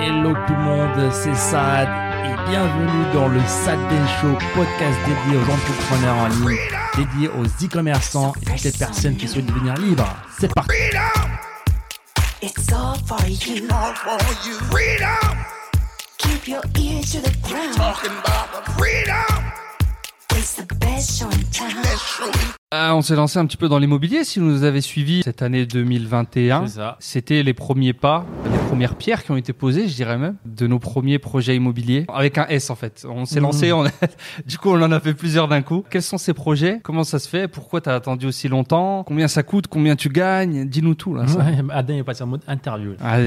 Hello tout le monde, c'est Sad et bienvenue dans le Sad Ben Show, podcast dédié aux entrepreneurs en ligne, dédié aux e-commerçants et toutes les personnes qui souhaitent devenir libres. C'est parti It's all for you. all for you. Freedom, Keep your ear to the ground. talking about the freedom. It's the best show in town. Show. Ah, on s'est lancé un petit peu dans l'immobilier. Si vous nous avez suivis cette année 2021, C'est ça. c'était les premiers pas, premières pierres qui ont été posées, je dirais même, de nos premiers projets immobiliers. Avec un S en fait. On s'est lancé, mmh. on a... du coup on en a fait plusieurs d'un coup. Quels sont ces projets? Comment ça se fait? Pourquoi tu as attendu aussi longtemps? Combien ça coûte? Combien tu gagnes? Dis-nous tout là. Adam est passé en mode interview. Ah,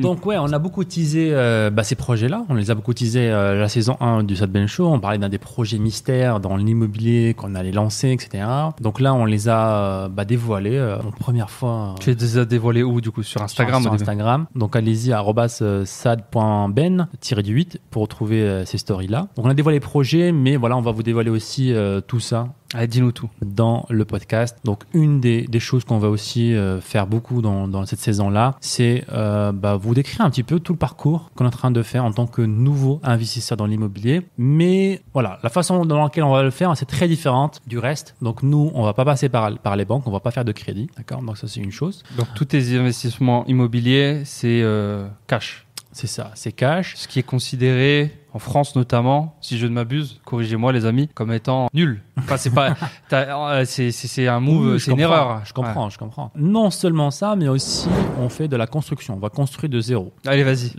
Donc ouais, on a beaucoup teasé euh, bah, ces projets-là. On les a beaucoup teasés euh, la saison 1 du Sad Ben Show. On parlait d'un des projets mystères dans l'immobilier qu'on allait lancer, etc. Donc là, on les a euh, bah, dévoilés. en première fois. Tu les as dévoilés où du coup? Sur Instagram Sur, sur Instagram. Donc allez allez-y@sad.ben-8 euh, pour retrouver euh, ces stories là. Donc on a dévoilé les projets, mais voilà, on va vous dévoiler aussi euh, tout ça Allez, dis-nous tout. dans le podcast. Donc une des, des choses qu'on va aussi euh, faire beaucoup dans, dans cette saison-là, c'est euh, bah, vous décrire un petit peu tout le parcours qu'on est en train de faire en tant que nouveau investisseur dans l'immobilier. Mais voilà, la façon dans laquelle on va le faire, c'est très différente du reste. Donc nous, on va pas passer par, par les banques, on va pas faire de crédit, d'accord? Donc ça c'est une chose. Donc tous tes investissements immobiliers, c'est euh, cash. C'est ça, c'est cash. Ce qui est considéré en France notamment, si je ne m'abuse, corrigez-moi les amis, comme étant nul. Enfin c'est pas, euh, c'est un move, Oui, c'est une erreur. Je comprends, je comprends. Non seulement ça, mais aussi on fait de la construction. On va construire de zéro. Allez vas-y.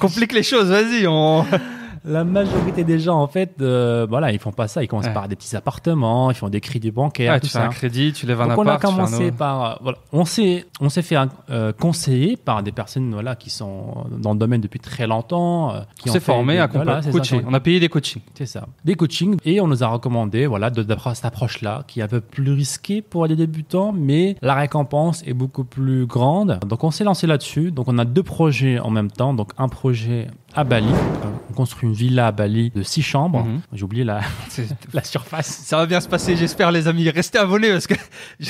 Complique les choses, vas-y. On... la majorité des gens, en fait, euh, voilà, ils font pas ça. Ils commencent Ouais. par des petits appartements, ils font des crédits bancaires, Ouais, tout tu fais ça. un crédit, tu lèves un Donc on a fais commencé par, euh, voilà, on s'est, on s'est fait euh, conseiller par des personnes, voilà, qui sont dans le domaine depuis très longtemps, qui On s'est formé à voilà, coacher. On a payé des coachings. c'est ça. Des coachings. Et on nous a recommandé, voilà, de- cette approche-là, qui est un peu plus risquée pour les débutants, mais la récompense est beaucoup plus grande. Donc on s'est lancé là-dessus. Donc on a deux projets en même temps. Donc un projet à Bali. Euh, On construit une villa à Bali de six chambres. Mhm. J'ai oublié la, la surface. Ça va bien se passer, j'espère les amis. Restez abonnés parce que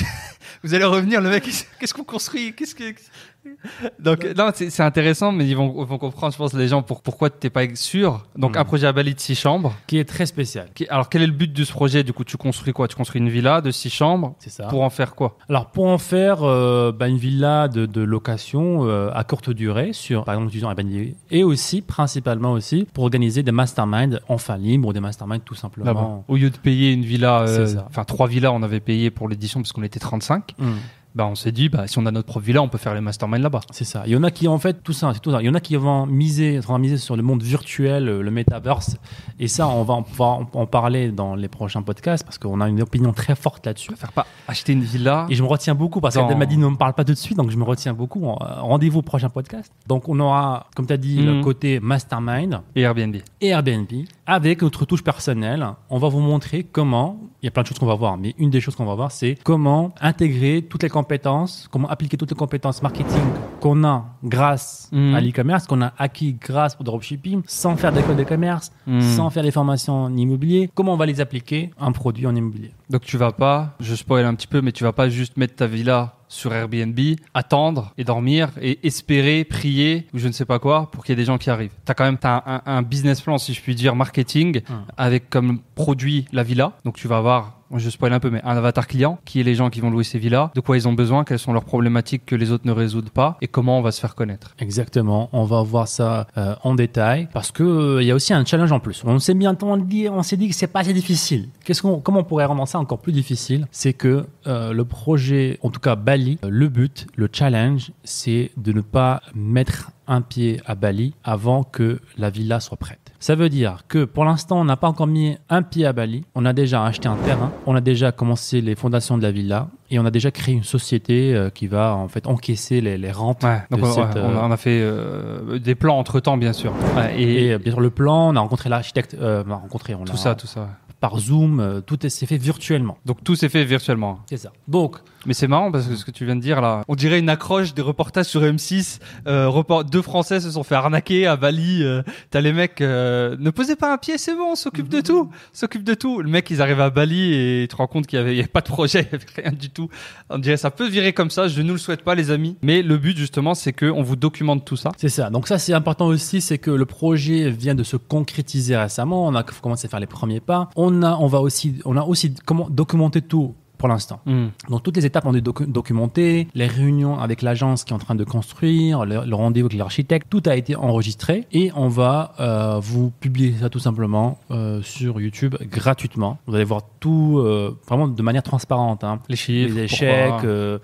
vous allez revenir. Le mec, qu'est-ce qu'on construit Qu'est-ce que donc non, c'est c'est intéressant, mais ils vont, ils vont comprendre, je pense, les gens pour pourquoi t'es pas sûr. Donc Mhm. un projet à Bali de six chambres. Qui est très spécial. Qui- Alors quel est le but de ce projet? Du coup, tu construis quoi? Tu construis une villa de six chambres C'est ça. pour en faire quoi? Alors pour en faire euh, bah, une villa de, de location euh, à courte durée sur par exemple utilisant Airbnb et aussi principalement aussi pour organiser des masterminds enfin libres ou des masterminds tout simplement. Là-bas. Au lieu de payer une villa, euh, C'est ça. enfin trois villas, on avait payé pour l'édition parce qu'on était 35. Hmm. Bah on s'est dit, bah si on a notre propre villa, on peut faire les masterminds là-bas. C'est ça. Il y en a qui en fait tout ça, c'est tout ça. Il y en a qui vont miser, vont miser sur le monde virtuel, euh, le metaverse. Et ça, on va en, pouvoir en- parler dans les prochains podcasts parce qu'on a une opinion très forte là-dessus. Faire pas acheter une villa. Et je me retiens beaucoup parce qu'elle m'a dit ne me parle pas tout de suite, donc je me retiens beaucoup. Euh, Rendez-vous au prochain podcast. Donc on aura, comme tu as dit, le côté mastermind et Airbnb. et Airbnb avec notre touche personnelle. On va vous montrer comment, il y a plein de choses qu'on va voir, mais une des choses qu'on va voir, c'est comment intégrer toutes les compétences, comment appliquer toutes les compétences marketing qu'on a grâce Mhm. à l'e-commerce, qu'on a acquis grâce au dropshipping, sans faire d'école de commerce, Mhm. sans faire des formations en immobilier. Comment on va les appliquer à un produit en immobilier? Donc tu vas pas, je spoil un petit peu, mais tu vas pas juste mettre ta villa sur Airbnb, attendre et dormir et espérer, prier ou je ne sais pas quoi pour qu'il y ait des gens qui arrivent. Tu as quand même t'as un, un business plan, si je puis dire, marketing Hum. avec comme produit la villa. Donc tu vas avoir, je spoil un peu, mais un avatar client qui est les gens qui vont louer ces villas, de quoi ils ont besoin, quelles sont leurs problématiques que les autres ne résoudent pas et comment on va se faire connaître. Exactement, on va voir ça euh, en détail parce que euh, il y a aussi un challenge en plus. On s'est bien entendu, on s'est dit que c'est pas assez difficile. Qu'est-ce qu'on, comment on pourrait rendre ça encore plus difficile? C'est que euh, le projet, en tout cas Bali, euh, le but, le challenge, c'est de ne pas mettre un pied à Bali avant que la villa soit prête. Ça veut dire que pour l'instant, on n'a pas encore mis un pied à Bali. On a déjà acheté un terrain, on a déjà commencé les fondations de la villa et on a déjà créé une société euh, qui va en fait encaisser les, les rentes Ouais, donc de on, cette, ouais, on a, on a fait euh, des plans entre temps, bien sûr. Ouais, et, et, euh, bien sûr le plan, on a rencontré l'architecte, euh, on a rencontré, on tout l'a- ça, tout ça. Par Zoom, euh, tout est- s'est fait virtuellement. Donc tout s'est fait virtuellement. C'est ça. Donc, Mais c'est marrant parce que ce que tu viens de dire là, on dirait une accroche des reportages sur M6. Euh, report- deux Français se sont fait arnaquer à Bali. euh, T'as les mecs, euh, ne posez pas un pied, c'est bon, on s'occupe de tout, s'occupe de tout. Le mec, ils arrivent à Bali et tu te rends compte qu'il y avait, il y avait pas de projet, il y avait rien du tout. On dirait ça peut virer comme ça. Je ne le souhaite pas, les amis. Mais le but justement, c'est que on vous documente tout ça. C'est ça. Donc ça, c'est important aussi, c'est que le projet vient de se concrétiser récemment. On a commencé à faire les premiers pas. On a, on va aussi, on a aussi comment documenter tout pour l'instant. Donc toutes les étapes ont été docu- documentées, les réunions avec l'agence qui est en train de construire, le, le rendez-vous avec l'architecte, tout a été enregistré et on va euh, vous publier ça tout simplement euh, sur YouTube gratuitement. Vous allez voir tout euh, vraiment de manière transparente. hein. Les chiffres, les échecs,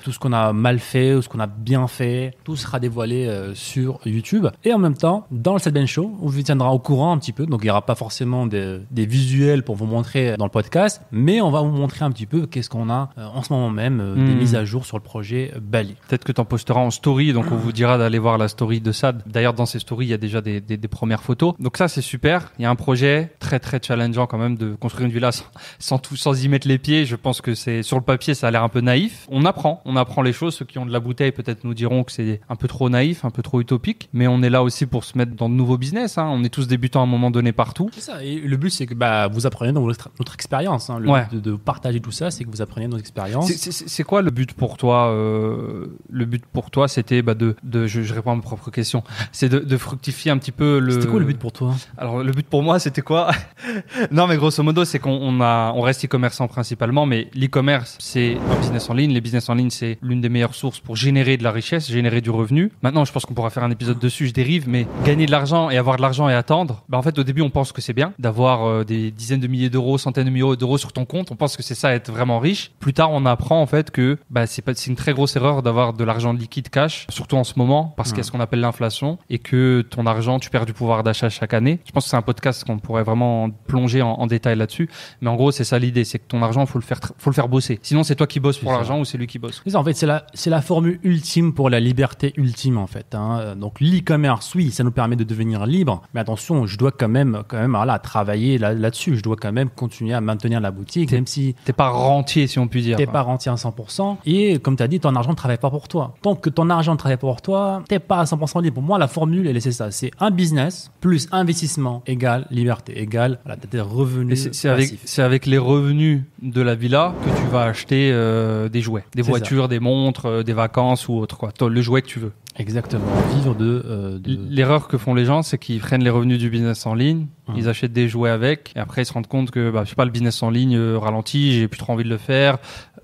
tout ce qu'on a mal fait ou ce qu'on a bien fait, tout sera dévoilé sur YouTube. Et en même temps, dans le Set Show, on vous tiendra au courant un petit peu. Donc il n'y aura pas forcément des, des visuels pour vous montrer dans le podcast, mais on va vous montrer un petit peu qu'est-ce qu'on a euh, en ce moment même, euh, des Hmm. mises à jour sur le projet Bali. Peut-être que tu en posteras en story, donc on vous dira d'aller voir la story de Sad. D'ailleurs, dans ces stories, il y a déjà des, des- des premières photos. Donc ça, c'est super. Il y a un projet très très challengeant quand même de construire une villa sans, sans tout, sans y mettre les pieds. Je pense que c'est sur le papier, ça a l'air un peu naïf. On apprend, on apprend les choses. Ceux qui ont de la bouteille peut-être nous diront que c'est un peu trop naïf, un peu trop utopique. Mais on est là aussi pour se mettre dans de nouveaux business. hein. On est tous débutants à un moment donné partout. C'est ça. Et le but, c'est que bah, vous appreniez dans votre, notre expérience. hein. Le Ouais. but de, de partager tout ça, c'est que vous appreniez. C'est- quoi le but pour toi euh, Le but pour toi, c'était bah, de, de je, je réponds à ma propre question. C'est de, de fructifier un petit peu le. C'était quoi le but pour toi? Alors le but pour moi c'était quoi? Non mais grosso modo c'est qu'on on a on reste e-commerçant principalement mais l'e-commerce c'est un business en ligne. Les business en ligne c'est l'une des meilleures sources pour générer de la richesse, générer du revenu. Maintenant je pense qu'on pourra faire un épisode dessus, je dérive mais gagner de l'argent et avoir de l'argent et attendre. Bah en fait au début on pense que c'est bien d'avoir euh, des dizaines de milliers d'euros, centaines de milliers d'euros sur ton compte. On pense que c'est ça être vraiment riche. Plus tard on apprend en fait que bah c'est une très grosse erreur d'avoir de l'argent liquide cash surtout en ce moment parce qu'il y a ce qu'on appelle l'inflation et que ton argent tu perds du pouvoir d'achat chaque année. Je pense que c'est un podcast qu'on pourrait vraiment plonger en, en détail là-dessus. Mais en gros, c'est ça l'idée, c'est que ton argent, faut le faire, faut le faire bosser. Sinon, c'est toi qui bosses pour l'argent ou c'est lui qui bosse. Ça, en fait, c'est la, c'est la formule ultime pour la liberté ultime, en fait. hein. Donc, l'e-commerce, oui, ça nous permet de devenir libre, mais attention, je dois quand même, quand même, voilà, travailler là, là-dessus. Je dois quand même continuer à maintenir la boutique, même si T'es pas rentier, si on peut dire. t'es pas rentier à 100%. Et comme tu as dit, ton argent ne travaille pas pour toi. Tant que ton argent ne travaille pas pour toi, t'es pas à 100% libre. Pour moi, la formule, elle est ça. C'est un business plus investissement égale liberté égale voilà, t'as Et revenus c'est avec, les revenus de la villa que tu vas acheter euh, des jouets, des voitures, des montres, euh, des vacances ou autre quoi. Le jouet que tu veux. Exactement. Vivre de, euh, de- L'erreur que font les gens, c'est qu'ils prennent les revenus du business en ligne, Hum. ils achètent des jouets avec, et après ils se rendent compte que, bah, je sais pas, le business en ligne euh, ralentit, j'ai plus trop envie de le faire.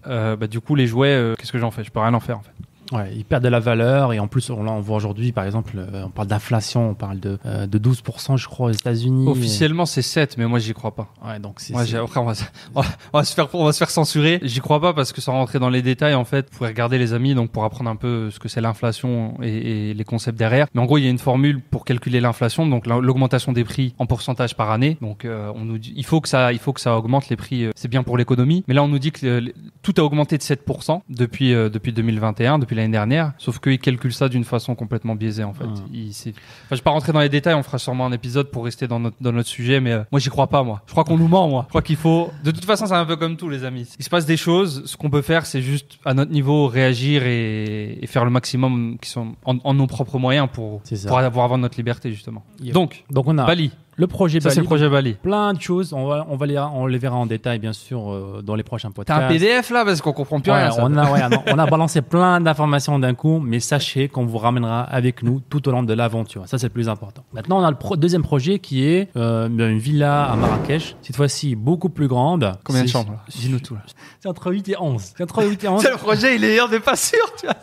Euh, bah, du coup, les jouets, euh, qu'est-ce que j'en fais? Je peux rien en faire en fait. Ouais, ils perdent de la valeur et en plus, on, là, on voit aujourd'hui, par exemple, euh, on parle d'inflation, on parle de, euh, de 12%, je crois, aux États-Unis. Officiellement, c'est 7, mais moi j'y crois pas. Ouais, donc c'est. Après, on va, se- on va- se faire, on va se faire censurer. J'y crois pas parce que sans rentrer dans les détails, en fait, vous pouvez regarder les amis, donc pour apprendre un peu ce que c'est l'inflation et, et les concepts derrière. Mais en gros, il y a une formule pour calculer l'inflation, donc la- l'augmentation des prix en pourcentage par année. Donc, euh, on nous dit, il faut que ça, il faut que ça augmente les prix. euh, C'est bien pour l'économie. Mais là, on nous dit que euh, tout a augmenté de 7% depuis euh, depuis 2021, depuis l'année dernière. Sauf qu'ils calculent ça d'une façon complètement biaisée, en fait. Ah. Il- Enfin, je vais pas rentrer dans les détails. On fera sûrement un épisode pour rester dans notre dans notre sujet. Mais euh, moi, j'y crois pas. Moi, je crois qu'on nous ment. Moi, je crois qu'il faut. De toute façon, c'est un peu comme tout, les amis. Il se passe des choses. Ce qu'on peut faire, c'est juste à notre niveau réagir et, et faire le maximum qui sont en, en nos propres moyens pour pour avoir avoir notre liberté justement. Yep. Donc, Donc, on a Bali. Le projet Ça, c'est Bali. le projet Bali. Plein de choses. On, va, on, va les, on les verra en détail, bien sûr, euh, dans les prochains podcasts. T'as un PDF là parce qu'on comprend plus Ouais, rien. ça. on, a, ouais, non, on a balancé plein d'informations d'un coup, mais sachez qu'on vous ramènera avec nous tout au long de l'aventure. Ça, c'est le plus important. Maintenant, on a le pro- deuxième projet qui est euh, une villa à Marrakech. Cette fois-ci, beaucoup plus grande. Combien de C'est- chambres là Dis-nous tout. C'est entre 8 et 11. C'est entre 8 et 11. C'est le projet, il est, on n'est pas sûr. Tu vois.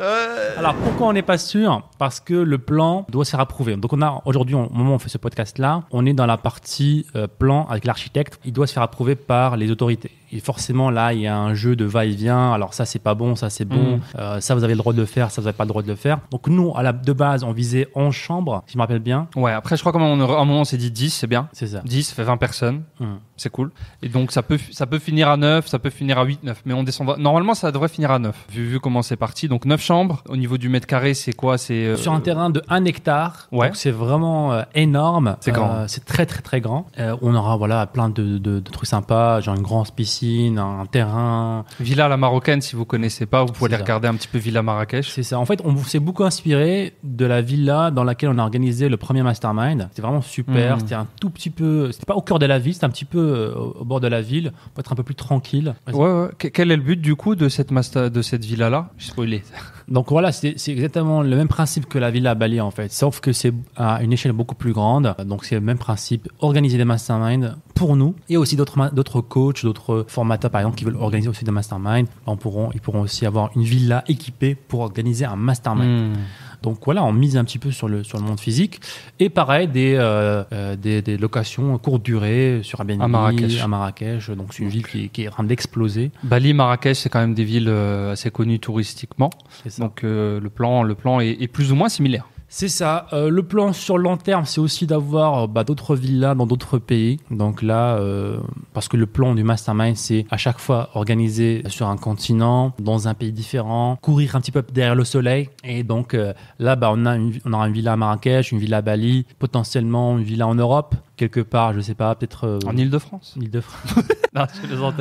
Euh, Alors pourquoi on n'est pas sûr? Parce que le plan doit se faire approuver. Donc on a aujourd'hui, au moment où on fait ce podcast-là, on est dans la partie euh, plan avec l'architecte. Il doit se faire approuver par les autorités. Et forcément, là, il y a un jeu de va-et-vient. Alors ça, c'est pas bon, ça, c'est bon. Mhm. Euh, ça, vous avez le droit de le faire, ça, vous n'avez pas le droit de le faire. Donc nous, à la, de base, on visait 11 chambres, si je me rappelle bien. Ouais, après, je crois qu'à un moment, on s'est dit 10, c'est bien. C'est ça. 10, ça fait 20 personnes. Mhm. C'est cool. Et donc, ça peut, ça peut finir à 9, ça peut finir à 8, 9. Mais on descendra. Normalement, ça devrait finir à 9, vu, vu comment c'est parti. Donc, 9 chambres. Au niveau du mètre carré, c'est quoi? C'est euh, Sur un terrain de 1 hectare, Ouais. donc c'est vraiment euh, énorme. C'est grand. C'est très très très grand. On aura voilà plein de, de- de trucs sympas, genre une grande piscine, un terrain. Villa à la marocaine, si vous connaissez pas, vous pouvez aller ça. regarder un petit peu Villa Marrakech. C'est ça. En fait, on s'est beaucoup inspiré de la villa dans laquelle on a organisé le premier mastermind. C'était vraiment super. Mhm. C'était un tout petit peu. C'était pas au cœur de la ville, c'était un petit peu euh, au bord de la ville pour être un peu plus tranquille. Ouais, ouais. Que- Quel est le but du coup de cette master, de cette villa là J'ai spoilé. Donc voilà, c'est exactement le même principe que la villa à Bali en fait, sauf que c'est à une échelle beaucoup plus grande. Donc c'est le même principe, organiser des masterminds pour nous et aussi d'autres coachs, d'autres formateurs par exemple qui veulent organiser aussi des masterminds. On pourront, ils pourront aussi avoir une villa équipée pour organiser un mastermind. Hmm. Donc voilà, on mise un petit peu sur le, sur le monde physique. Et pareil, des, euh, euh, des, des locations courte durée sur Airbnb, À Marrakech. à Marrakech. Donc c'est une ville qui, qui est en train d'exploser. Bali, Marrakech, c'est quand même des villes euh, assez connues touristiquement. Donc euh, le plan, le plan est, est plus ou moins similaire. C'est ça. Euh, le plan sur long terme, c'est aussi d'avoir euh, bah, d'autres villas dans d'autres pays. Donc là, euh, parce que le plan du mastermind, c'est à chaque fois organisé sur un continent, dans un pays différent, courir un petit peu derrière le soleil. Et donc euh, là, bah, on, a une, on aura une villa à Marrakech, une villa à Bali, potentiellement une villa en Europe, quelque part, je sais pas, peut-être euh, En Ile-de-France. Île-de-France. Non, je plaisante.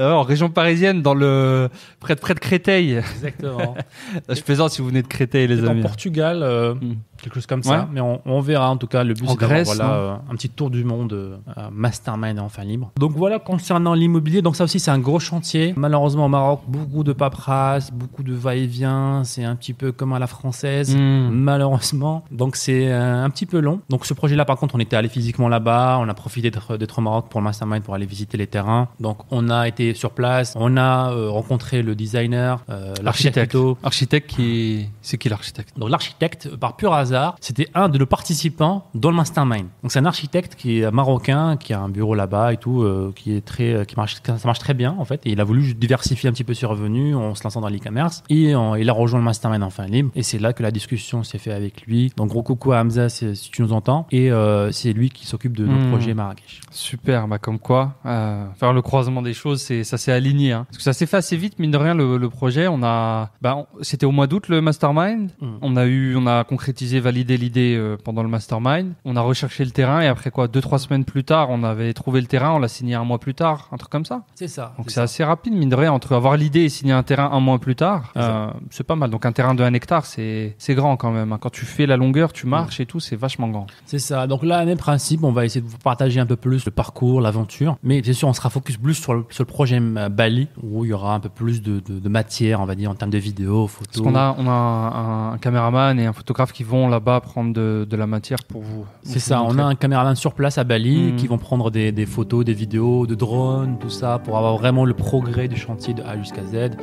Euh, en région parisienne, dans le près de, près de Créteil. Exactement. je plaisante si vous venez de Créteil, les Peut-être en amis. Portugal, euh, Mm. Quelque chose comme Ouais. ça. Mais on, on verra en tout cas. Le but En c'est d'avoir, Grèce, voilà, euh, un petit tour du monde, euh, euh, mastermind enfin libre. Donc voilà concernant l'immobilier. Donc ça aussi c'est un gros chantier. Malheureusement au Maroc, beaucoup de paperasse, beaucoup de va-et-vient. C'est un petit peu comme à la française. Hmm. Malheureusement, donc c'est euh, un petit peu long. Donc ce projet-là, par contre, on était allé physiquement là-bas, on a profité d'être au Maroc pour le mastermind pour aller visiter les terrains. Donc on a été sur place, on a euh, rencontré le designer, euh, l'architecte Architecte qui. C'est qui l'architecte? Donc l'architecte, par pur hasard, c'était un de nos participants dans le mastermind. Donc c'est un architecte qui est marocain, qui a un bureau là-bas et tout, euh, qui est très, euh, qui marche, ça marche très bien en fait. Et il a voulu diversifier un petit peu ses revenus en se lançant dans l'e-commerce. Et il a rejoint le mastermind en fin libre. Et c'est là que la discussion s'est faite avec lui. Donc gros coucou à Hamza si, tu nous entends. Et euh, c'est lui qui s'occupe de nos Hmm. projets Marrakech. Super, bah comme quoi, euh, faire le croisement des choses, c'est ça s'est aligné. Hein. Parce que ça s'est fait assez vite, mine de rien, le, le projet. On a, bah, c'était au mois d'août le mastermind. Mm. On a eu, on a concrétisé, validé l'idée euh, pendant le mastermind. On a recherché le terrain et après quoi, deux trois semaines plus tard, on avait trouvé le terrain. On l'a signé un mois plus tard, un truc comme ça. C'est ça. Donc c'est assez rapide, mine de rien, entre avoir l'idée et signer un terrain un mois plus tard, C'est euh, c'est pas mal. Donc un terrain de 1 hectare, c'est c'est grand quand même. hein. Quand tu fais la longueur, tu marches et tout, c'est vachement grand. C'est ça. Donc là, même principe, on va essayer de vous partager un peu plus le parcours, l'aventure. Mais bien sûr, on sera focus plus sur le, sur le projet euh, Bali, où il y aura un peu plus de, de- de matière, on va dire, en termes de vidéos, photos. Parce qu'on a, on a un, un caméraman et un photographe qui vont là-bas prendre de, de la matière pour vous. C'est vous ça, on a un caméraman sur place à Bali Mhm. qui vont prendre des, des photos, des vidéos, de drones, tout ça, pour avoir vraiment le progrès du chantier de A jusqu'à Z.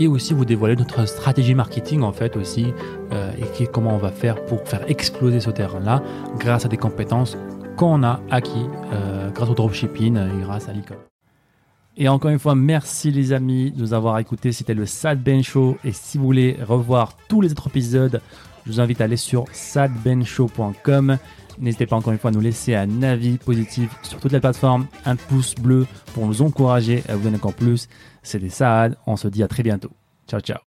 Et aussi vous dévoiler notre stratégie marketing en fait aussi, euh, et qui- comment on va faire pour faire exploser ce terrain-là grâce à des compétences qu'on a acquis euh, grâce au dropshipping et grâce à l'e-com. Et encore une fois, merci les amis de nous avoir écoutés. C'était le Sad Ben Show. Et si vous voulez revoir tous les autres épisodes, je vous invite à aller sur sadbenshow.com. N'hésitez pas encore une fois à nous laisser un avis positif sur toutes les plateformes, un pouce bleu pour nous encourager à vous donner encore plus. C'était Saad. On se dit à très bientôt. Ciao, ciao.